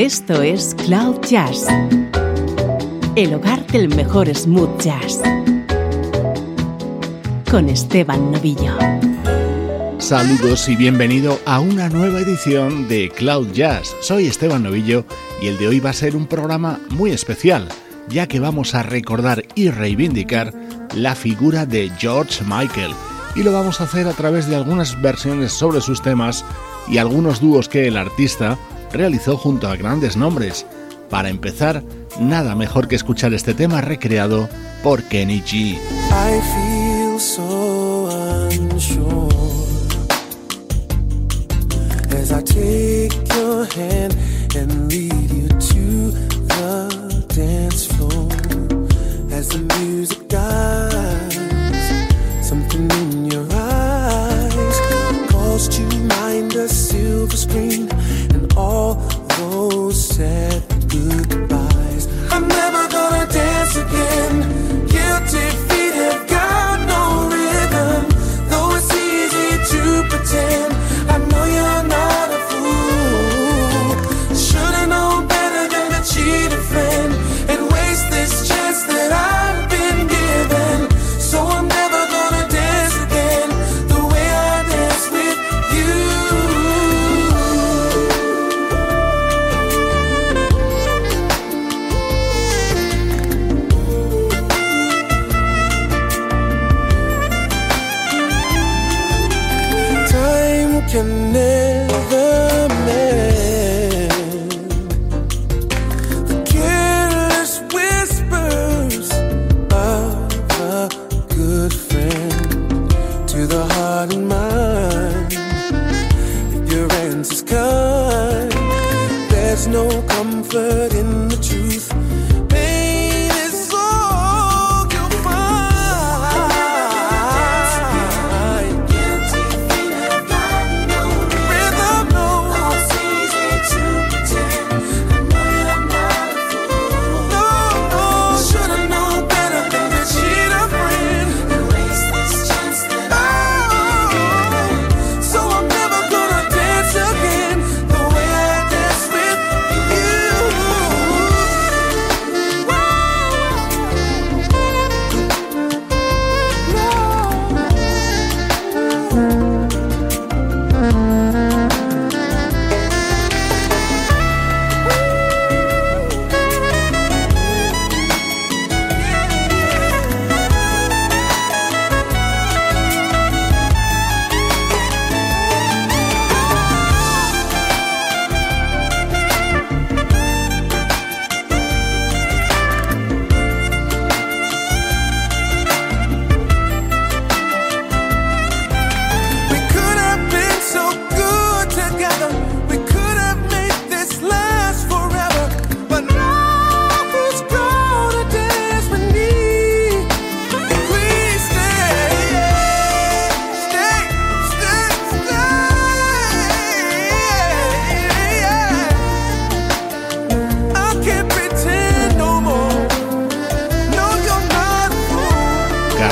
Esto es Cloud Jazz, el hogar del mejor smooth jazz, con Esteban Novillo. Saludos y bienvenido a una nueva edición de Cloud Jazz. Soy Esteban Novillo y el de hoy va a ser un programa muy especial, ya que vamos a recordar y reivindicar la figura de George Michael. Y lo vamos a hacer a través de algunas versiones sobre sus temas y algunos dúos que el artista realizó junto a grandes nombres. Para empezar, nada mejor que escuchar este tema recreado por Kenny G. as I take your hand and lead you to the dance floor as the music dies something in your eyes calls to mind a silver screen all those sad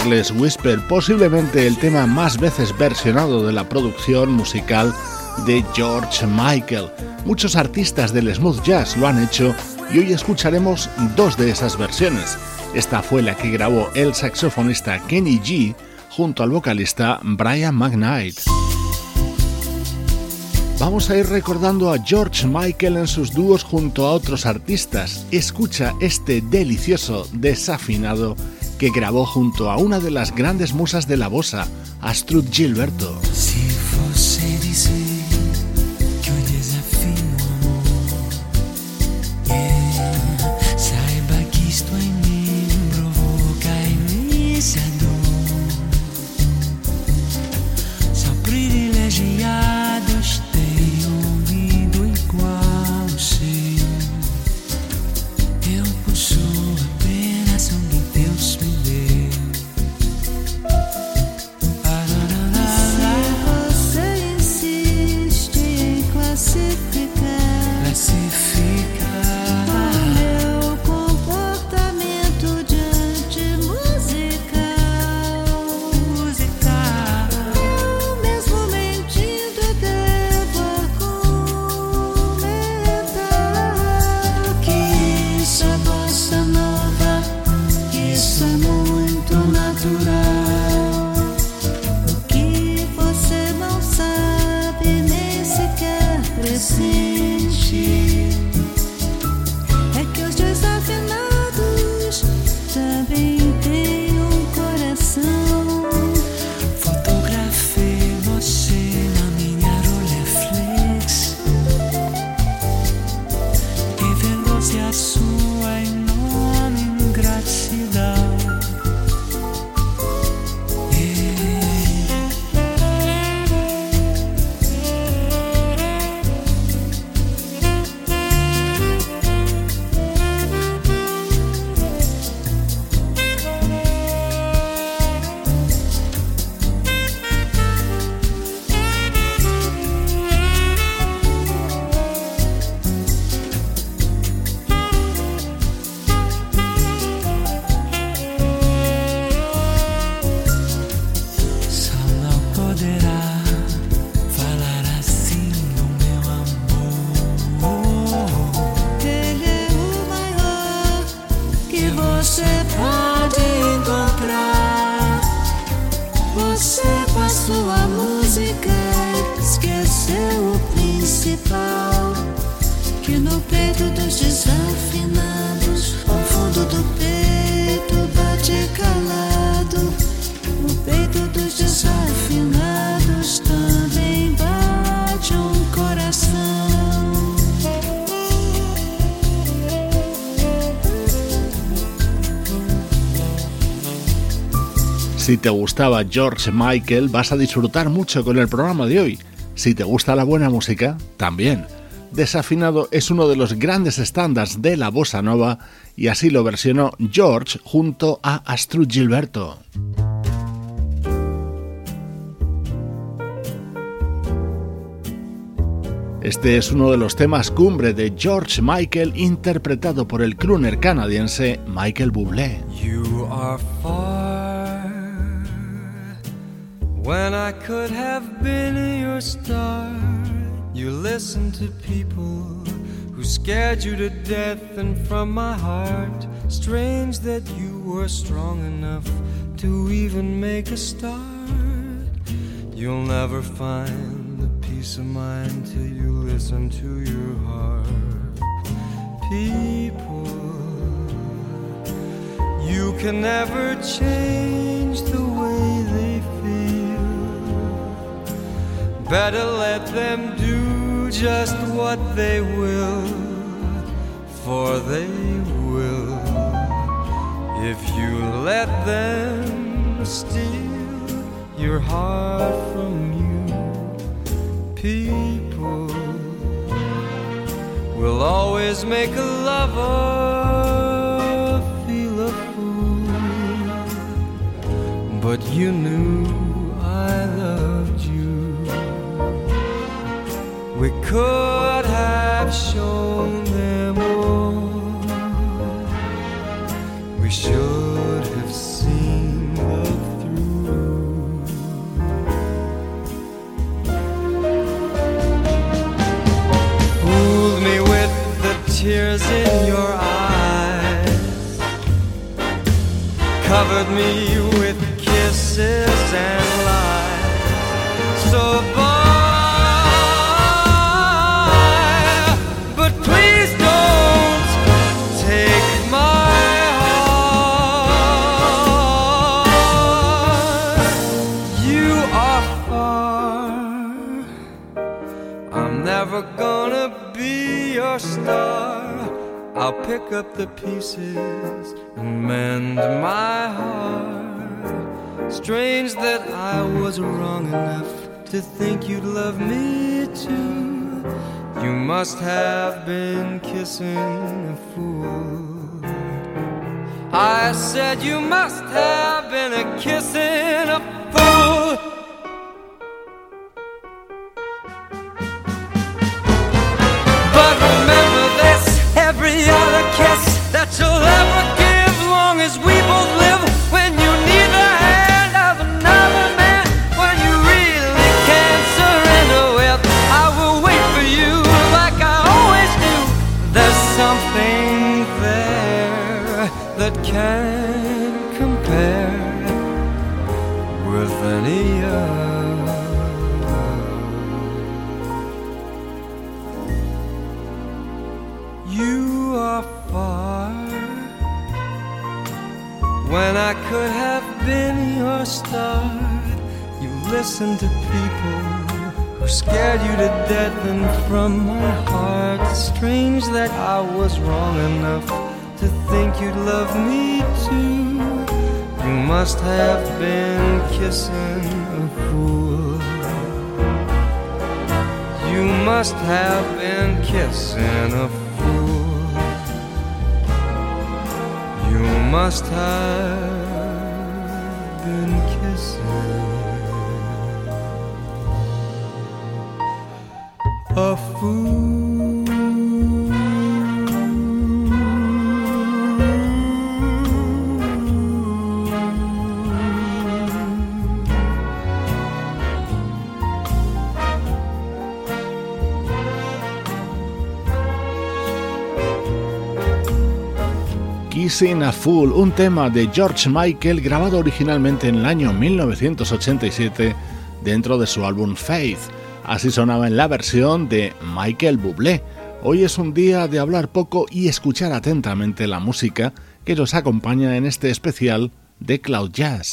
Whisper, posiblemente el tema más veces versionado de la producción musical de George Michael. Muchos artistas del smooth jazz lo han hecho y hoy escucharemos dos de esas versiones. Esta fue la que grabó el saxofonista Kenny G junto al vocalista Brian McKnight. Vamos a ir recordando a George Michael en sus dúos junto a otros artistas. Escucha este delicioso desafinado que grabó junto a una de las grandes musas de la bossa, Astrud Gilberto. Te gustaba George Michael, vas a disfrutar mucho con el programa de hoy. Si te gusta la buena música, también. Desafinado es uno de los grandes estándares de la bossa nova y así lo versionó George junto a Astrud Gilberto. Este es uno de los temas cumbre de George Michael interpretado por el crooner canadiense Michael Bublé. When I could have been your star, you listened to people who scared you to death, and from my heart, strange that you were strong enough to even make a start. You'll never find the peace of mind till you listen to your heart. People, you can never change the way they Better let them do just what they will, for they will. If you let them steal your heart from you, people will always make a lover feel a fool. But you knew We could have shown them all. We should have seen love through. Fooled me with the tears in your eyes. Covered me with kisses and lies. So I'll pick up the pieces and mend my heart. Strange that I was wrong enough to think you'd love me too. You must have been kissing a fool. I said you must have been a kissing a fool. Every other kiss that you'll ever give, long as we both You listened to people who scared you to death, and from my heart, it's strange that I was wrong enough to think you'd love me too. You must have been kissing a fool. You must have been kissing a fool. You must have a fool. Kissing a Fool, un tema de George Michael grabado originalmente en el año 1987 dentro de su álbum Faith. Así sonaba en la versión de Michael Bublé. Hoy es un día de hablar poco y escuchar atentamente la música que nos acompaña en este especial de Cloud Jazz.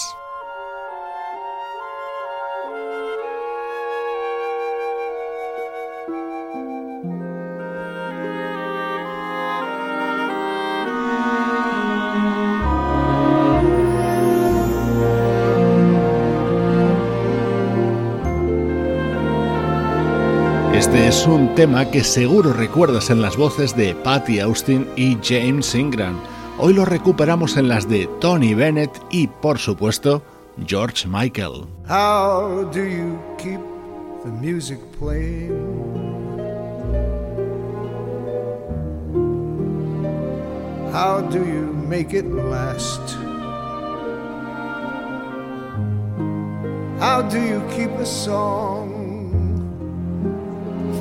Es un tema que seguro recuerdas en las voces de Patty Austin y James Ingram. Hoy lo recuperamos en las de Tony Bennett y, por supuesto, George Michael. How do you keep the music playing? How do you make it last? How do you keep a song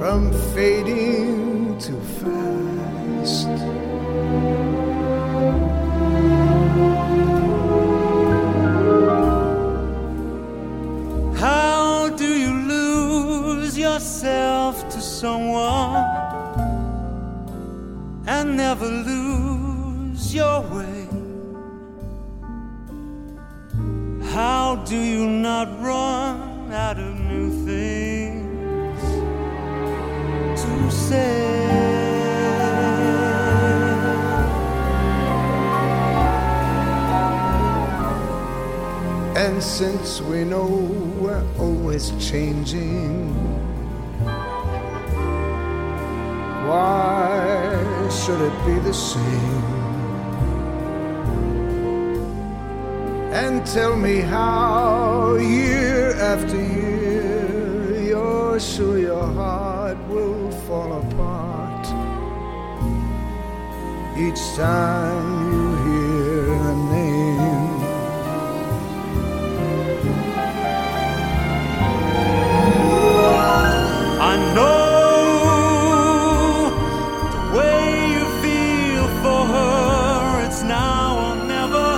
from fading too fast? How do you lose yourself to someone and never lose your way? How do you not run out of new things? And since we know we're always changing, why should it be the same? And tell me how, year after year, you're sure your heart each time you hear a name. I know the way you feel for her. It's now or never.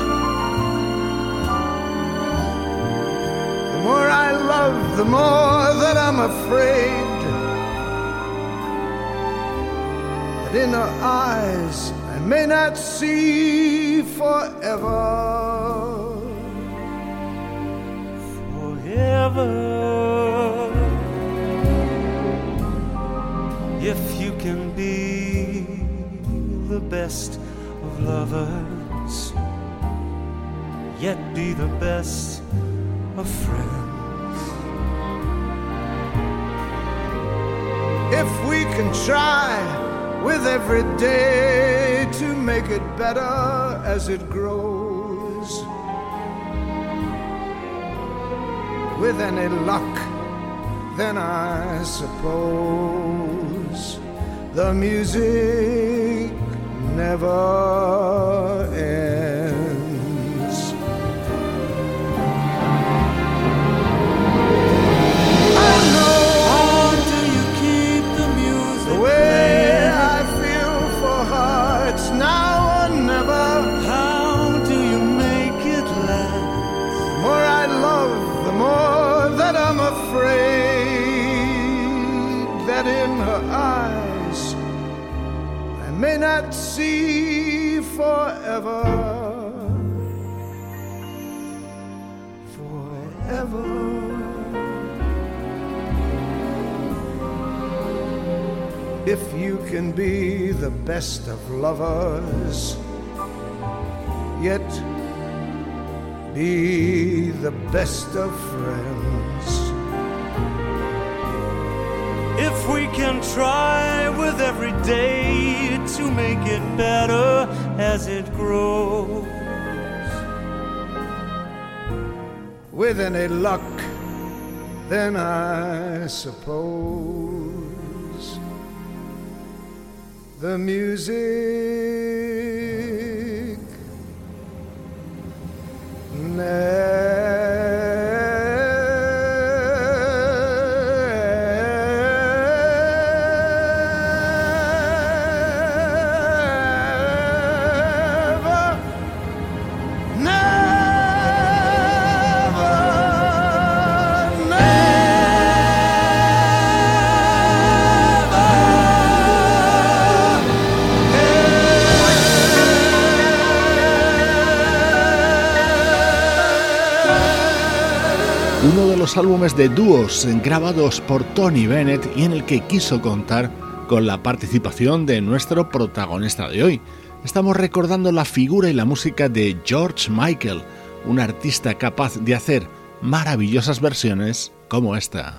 The more I love, the more that I'm afraid that in her eyes may not see forever. Forever. If you can be the best of lovers, yet be the best of friends. If we can try with every day to make it better as it grows, with any luck, then I suppose the music never forever. Forever. If you can be the best of lovers, yet be the best of friends. We can try with every day to make it better as it grows. With any luck, then I suppose the music de dúos grabados por Tony Bennett y en el que quiso contar con la participación de nuestro protagonista de hoy. Estamos recordando la figura y la música de George Michael, un artista capaz de hacer maravillosas versiones como esta.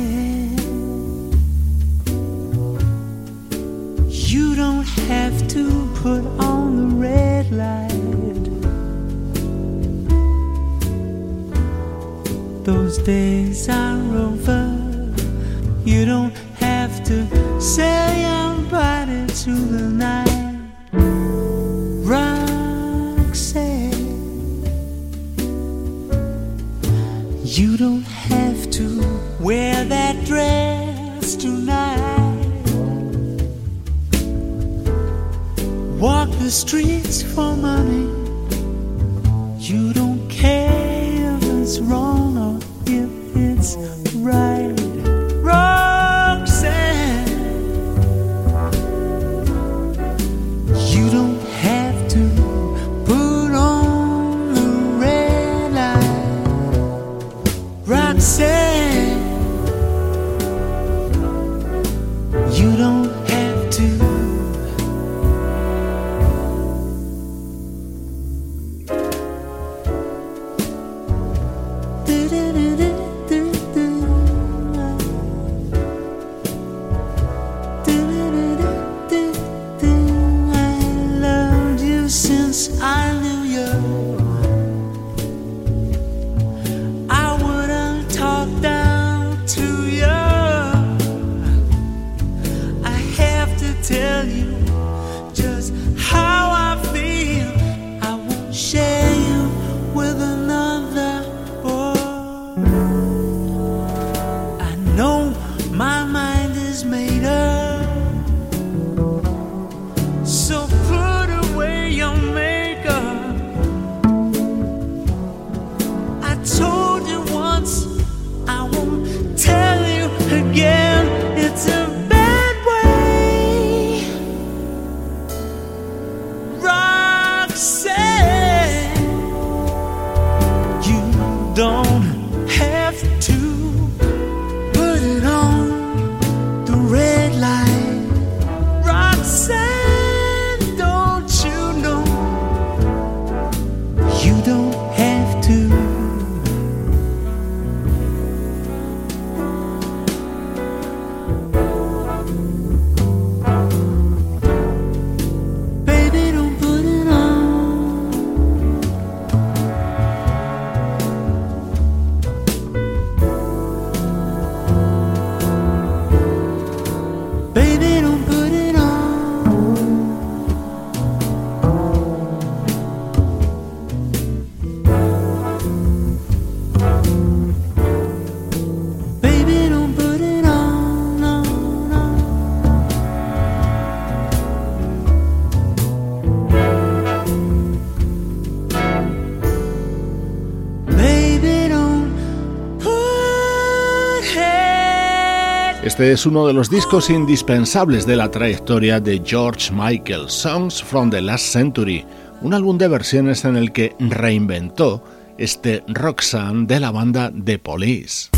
Este es uno de los discos indispensables de la trayectoria de George Michael, Songs from the Last Century, un álbum de versiones en el que reinventó este Roxanne de la banda The Police.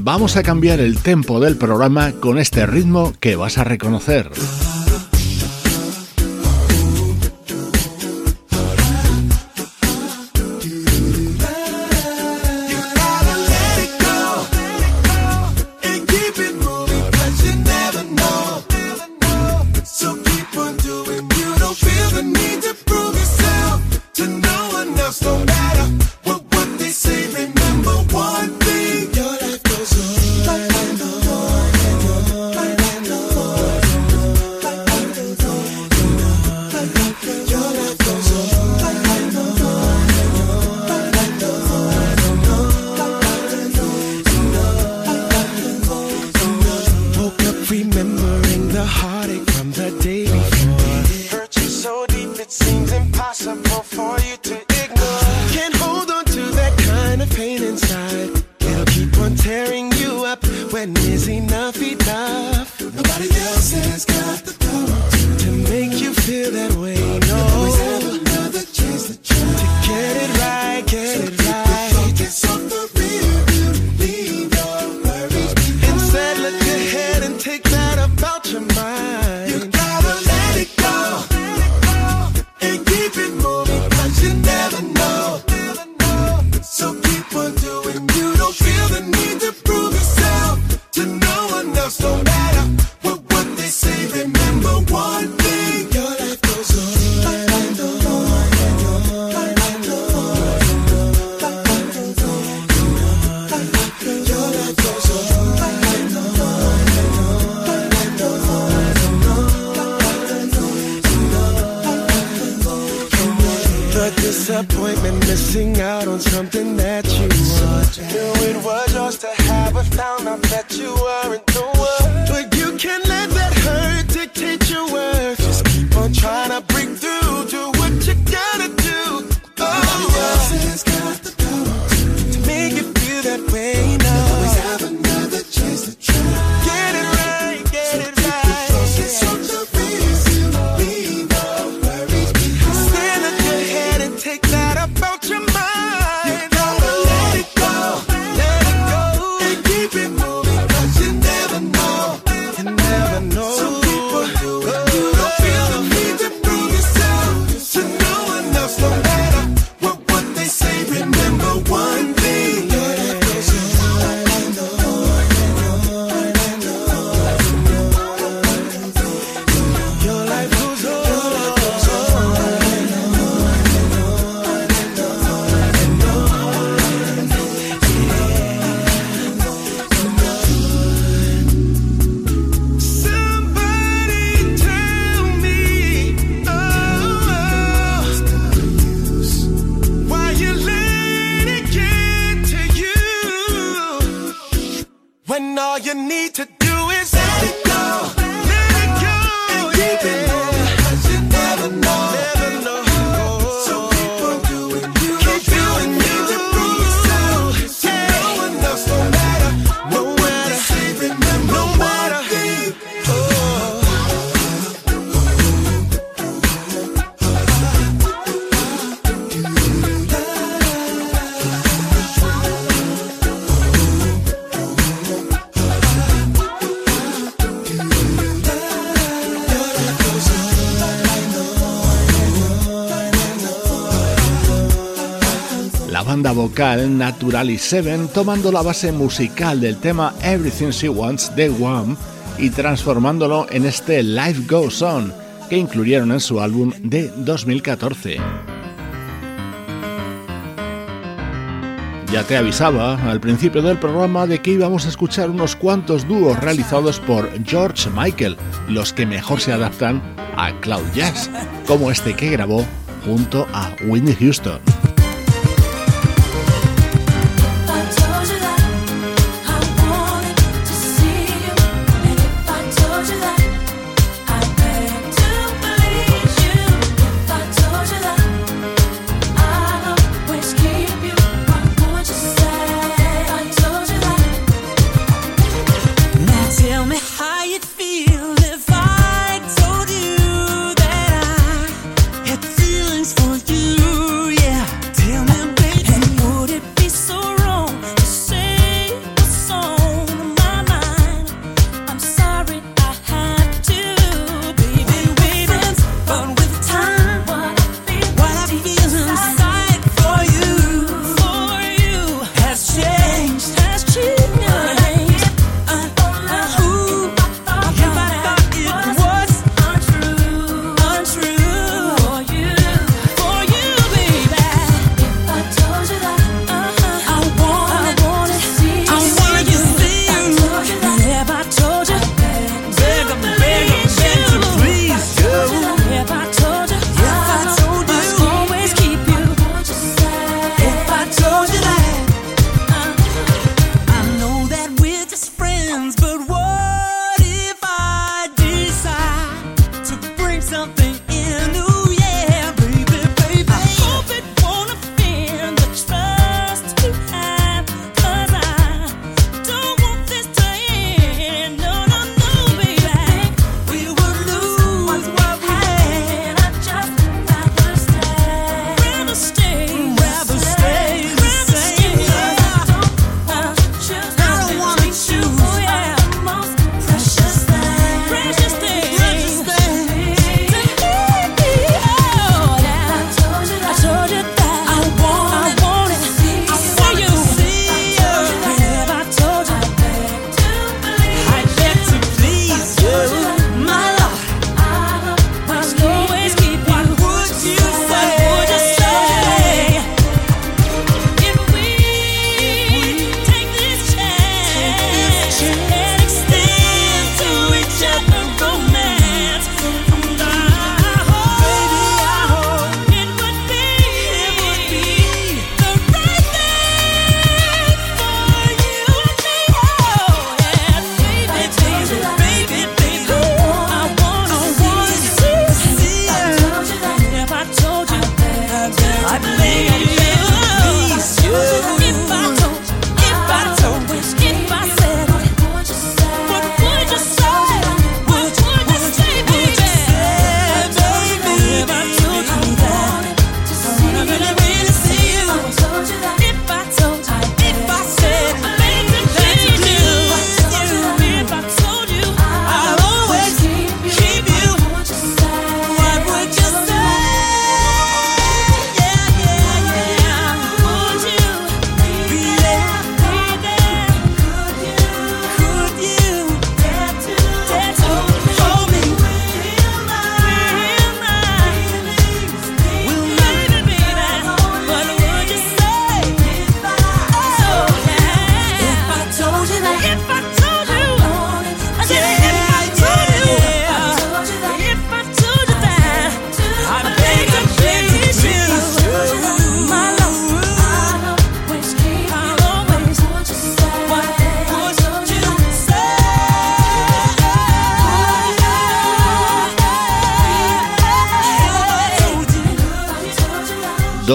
Vamos a cambiar el tempo del programa con este ritmo que vas a reconocer. banda vocal Naturally Seven tomando la base musical del tema Everything She Wants de Wham y transformándolo en este Life Goes On que incluyeron en su álbum de 2014. Ya te avisaba al principio del programa de que íbamos a escuchar unos cuantos dúos realizados por George Michael, los que mejor se adaptan a cloud jazz, como este que grabó junto a Whitney Houston.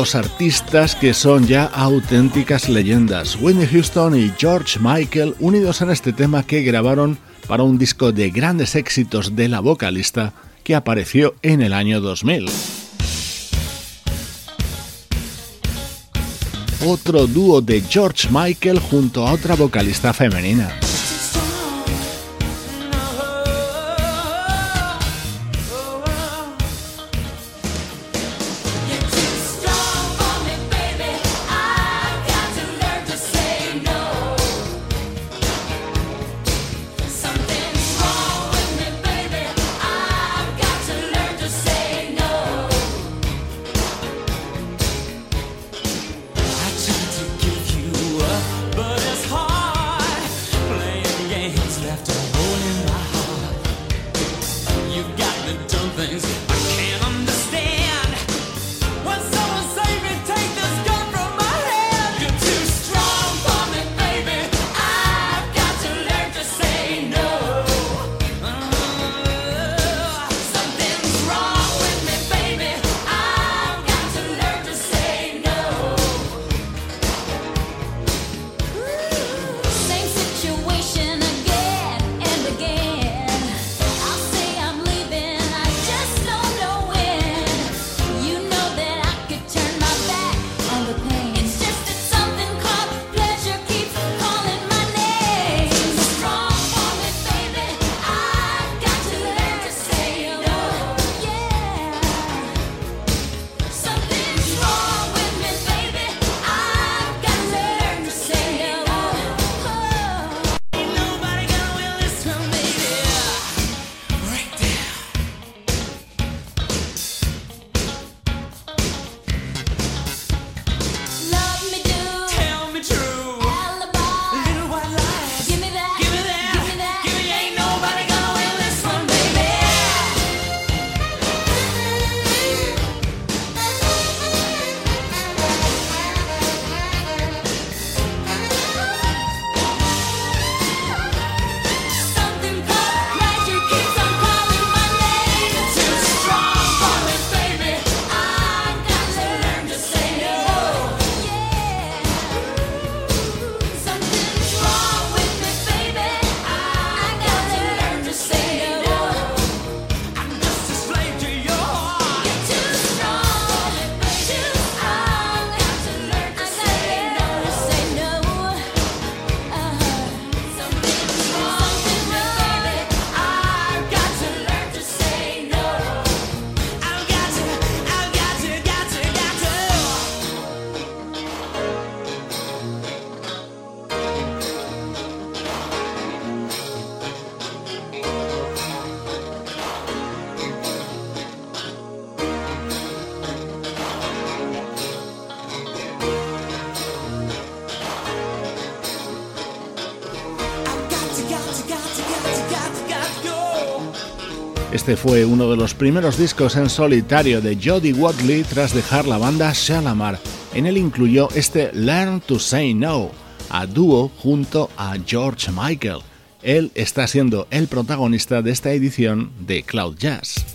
Artistas que son ya auténticas leyendas, Whitney Houston y George Michael, unidos en este tema que grabaron para un disco de grandes éxitos de la vocalista que apareció en el año 2000. Otro dúo de George Michael junto a otra vocalista femenina. Este fue uno de los primeros discos en solitario de Jody Watley tras dejar la banda Shalamar. En él incluyó este Learn to Say No, a dúo junto a George Michael. Él está siendo el protagonista de esta edición de Cloud Jazz.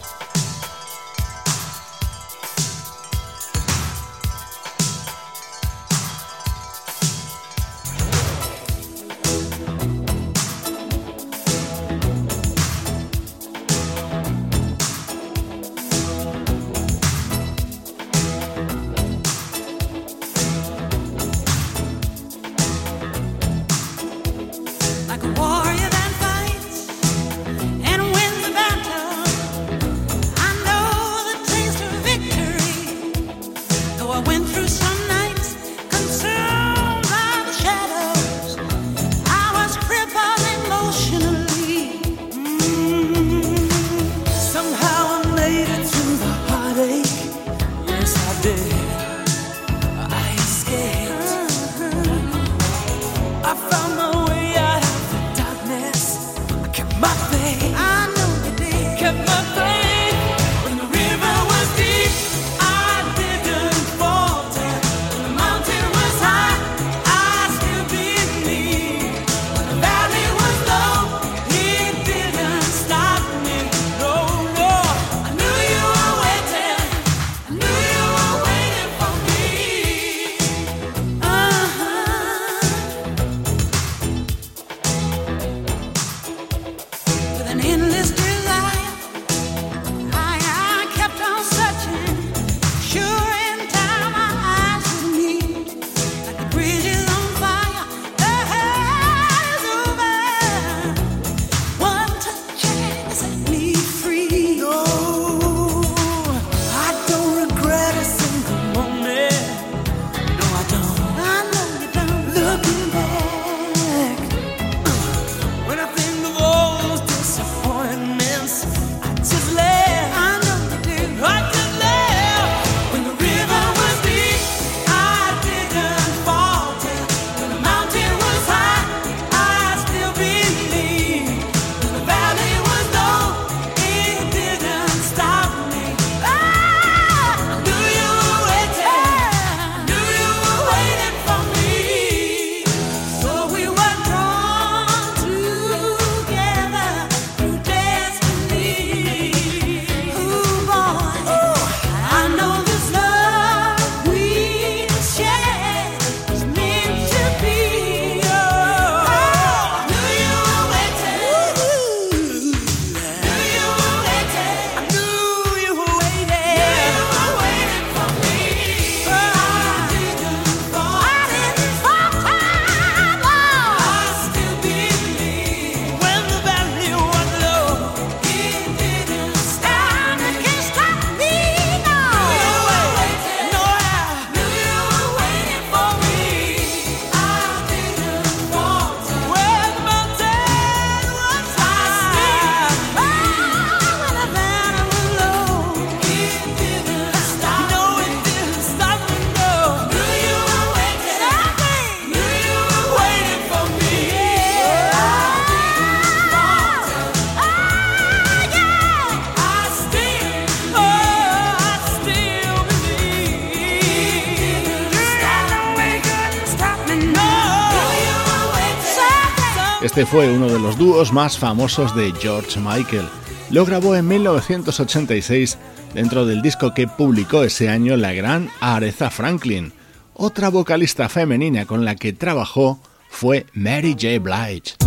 Este fue uno de los dúos más famosos de George Michael. Lo grabó en 1986 dentro del disco que publicó ese año la gran Aretha Franklin. Otra vocalista femenina con la que trabajó fue Mary J. Blige.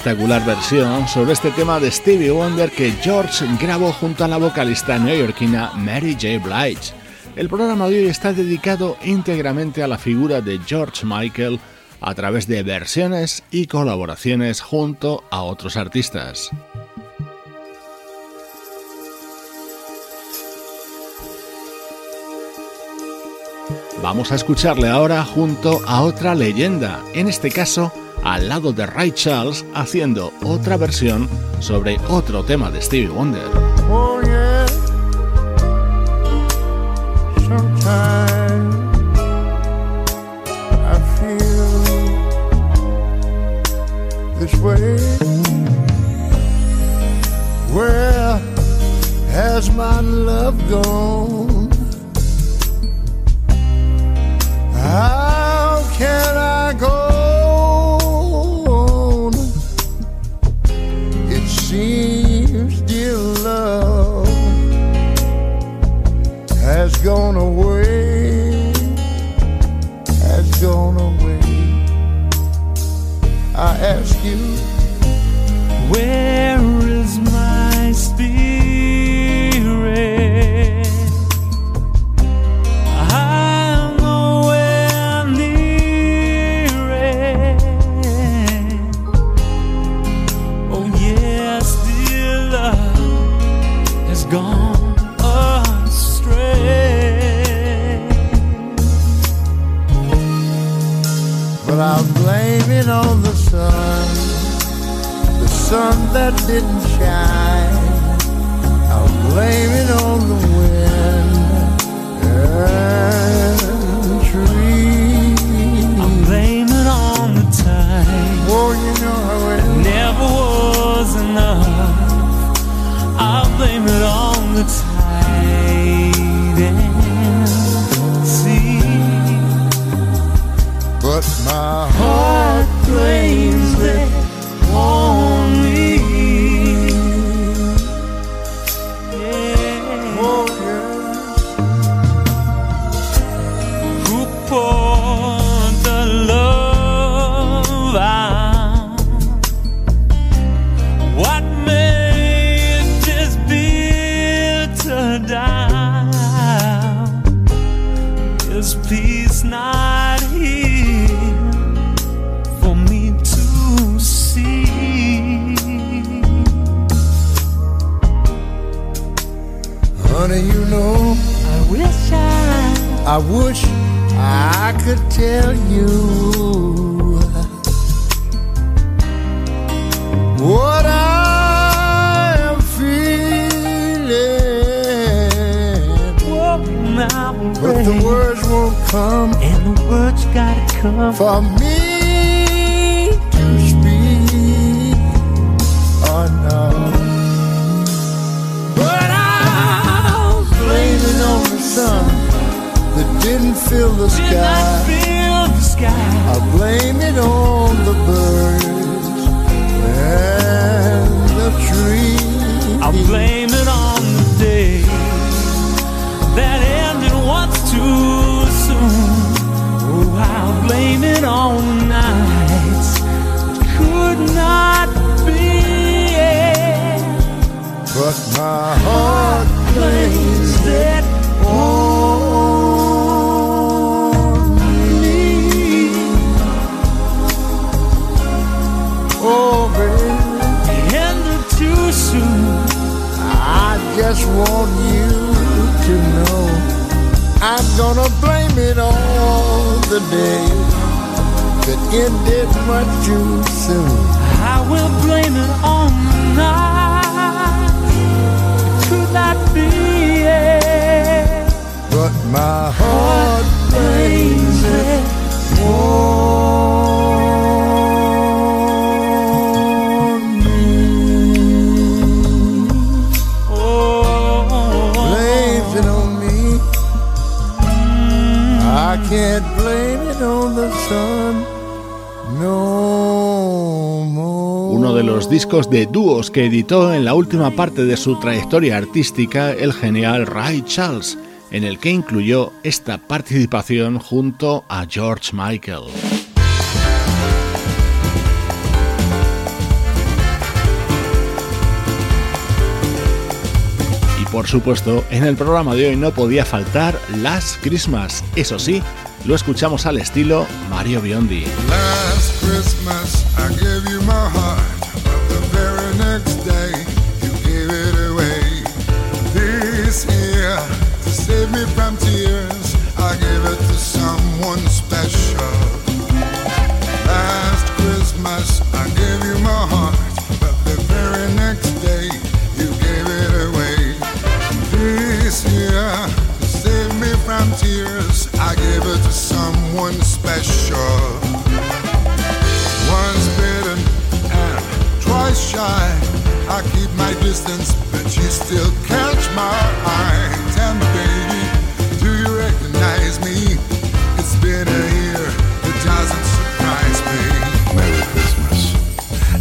espectacular versión sobre este tema de Stevie Wonder que George grabó junto a la vocalista neoyorquina Mary J. Blige. El programa de hoy está dedicado íntegramente a la figura de George Michael a través de versiones y colaboraciones junto a otros artistas. Vamos a escucharle ahora junto a otra leyenda, en este caso al lado de Ray Charles haciendo otra versión sobre otro tema de Stevie Wonder. Oh. Where has my love gone? How can I go seems, dear love, has gone away, has gone away. I ask you, Where come for me to speak. Oh no. But I'll blame it on the sun that didn't fill the Did sky. feel the sky. I blame it on the birds and the trees. I'll blame it on the day that I'll blame it on the nights that could not be. But my heart Blames it on me. Oh, baby, ended too soon. I just want you to know I'm gonna blame it on the day that ended much too soon. I will blame it on the night could not be. it. But my heart Blames it. on me. Oh, Blames it on me. Mm. I can't blame it on the sun discos de dúos que editó en la última parte de su trayectoria artística el genial Ray Charles, en el que incluyó esta participación junto a George Michael. Y por supuesto, en el programa de hoy no podía faltar Last Christmas. Eso sí, lo escuchamos al estilo Mario Biondi. Last Christmas I gave you my heart, next day you gave it away. This year, to save me from tears, I gave it to someone special. Last Christmas, I gave you my heart, but the very next day you gave it away. This year, to save me from tears, I gave it to someone special. distance, but you still catch my eye. Tell me, baby, do you recognize me? It's been a year, it doesn't surprise me. Merry Christmas.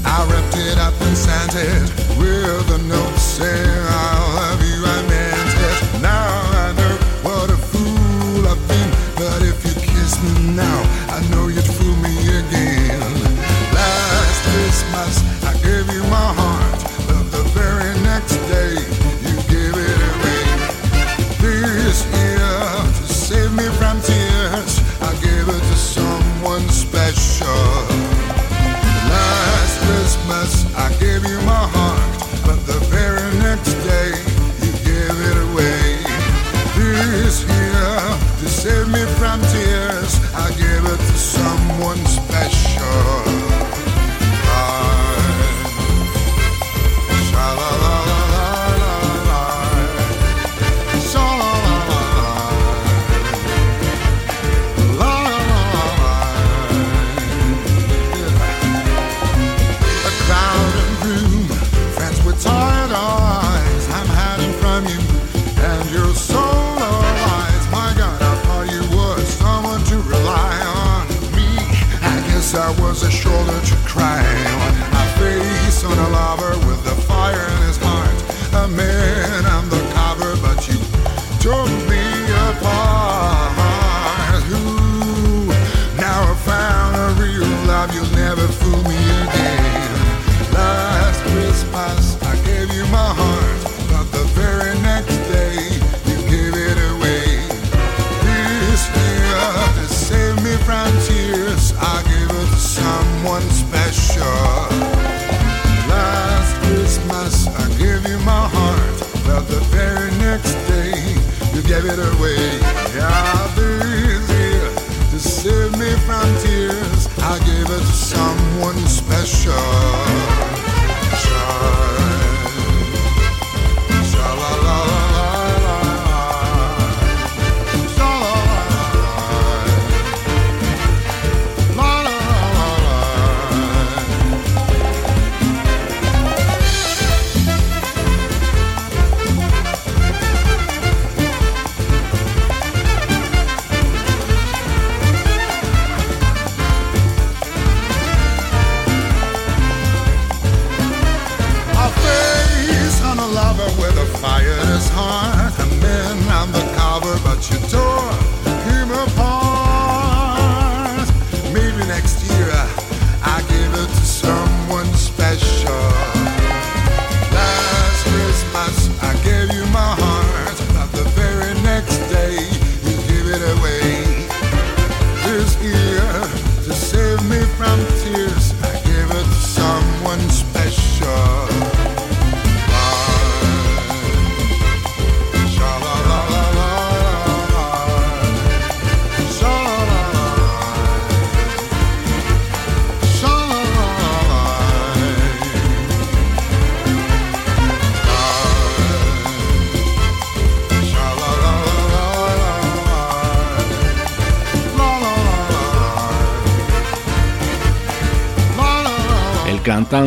I wrapped it up and sent it with a note saying I'll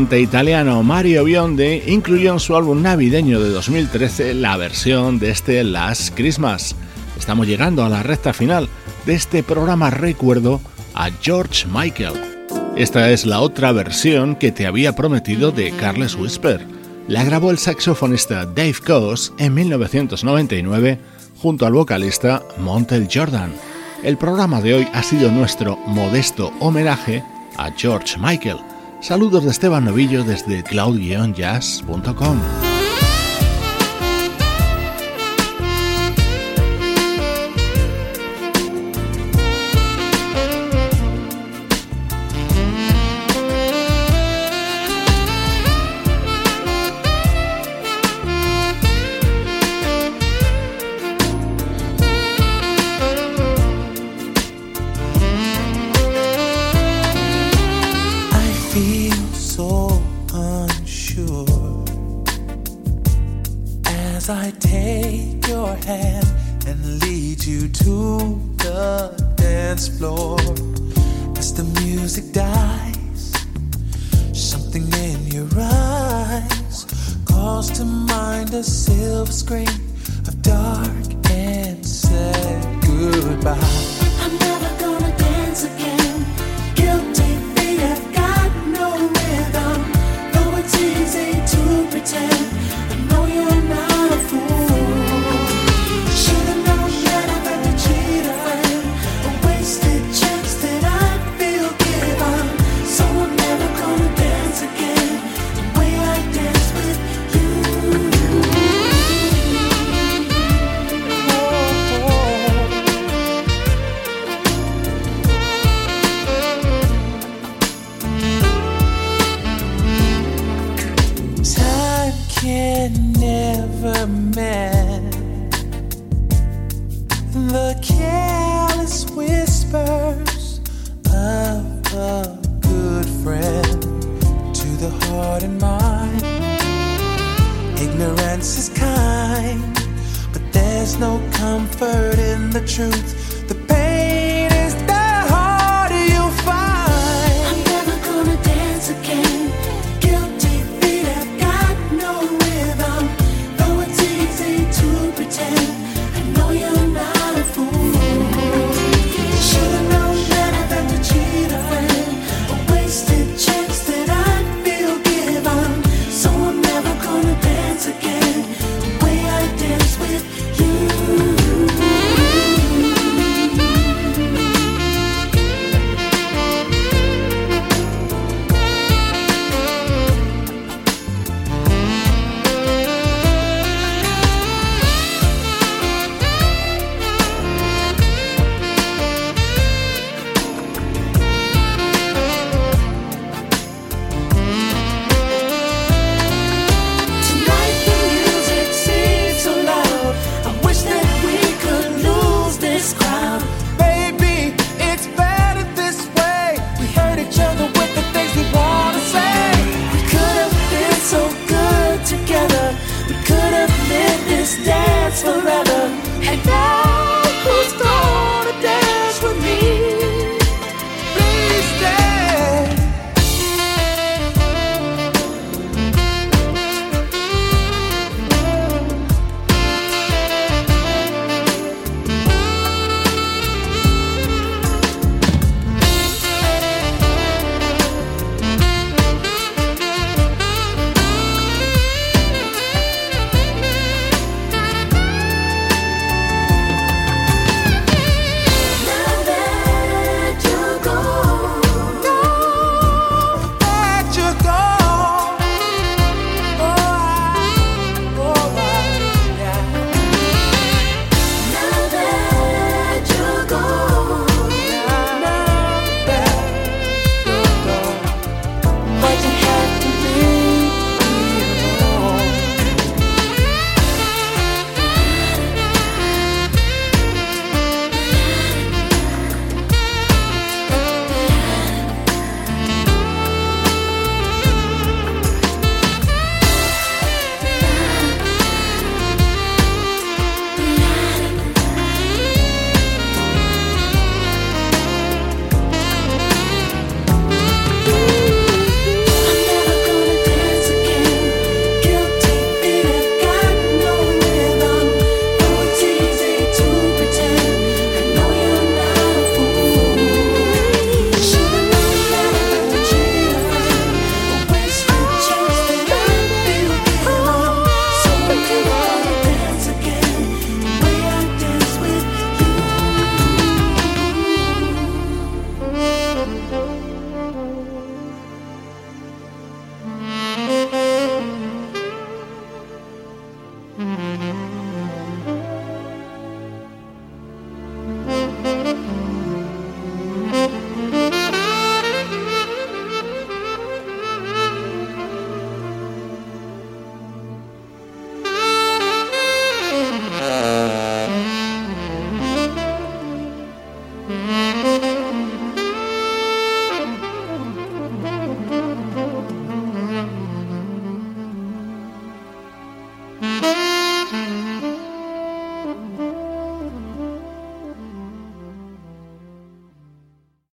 cantante italiano Mario Biondi incluyó en su álbum navideño de 2013 la versión de este Last Christmas. Estamos llegando a la recta final de este programa recuerdo a George Michael. Esta es la otra versión que te había prometido de Carles Whisper. La grabó el saxofonista Dave Coase en 1999 junto al vocalista Montel Jordan. El programa de hoy ha sido nuestro modesto homenaje a George Michael Saludos de Esteban Novillo desde cloud-jazz.com.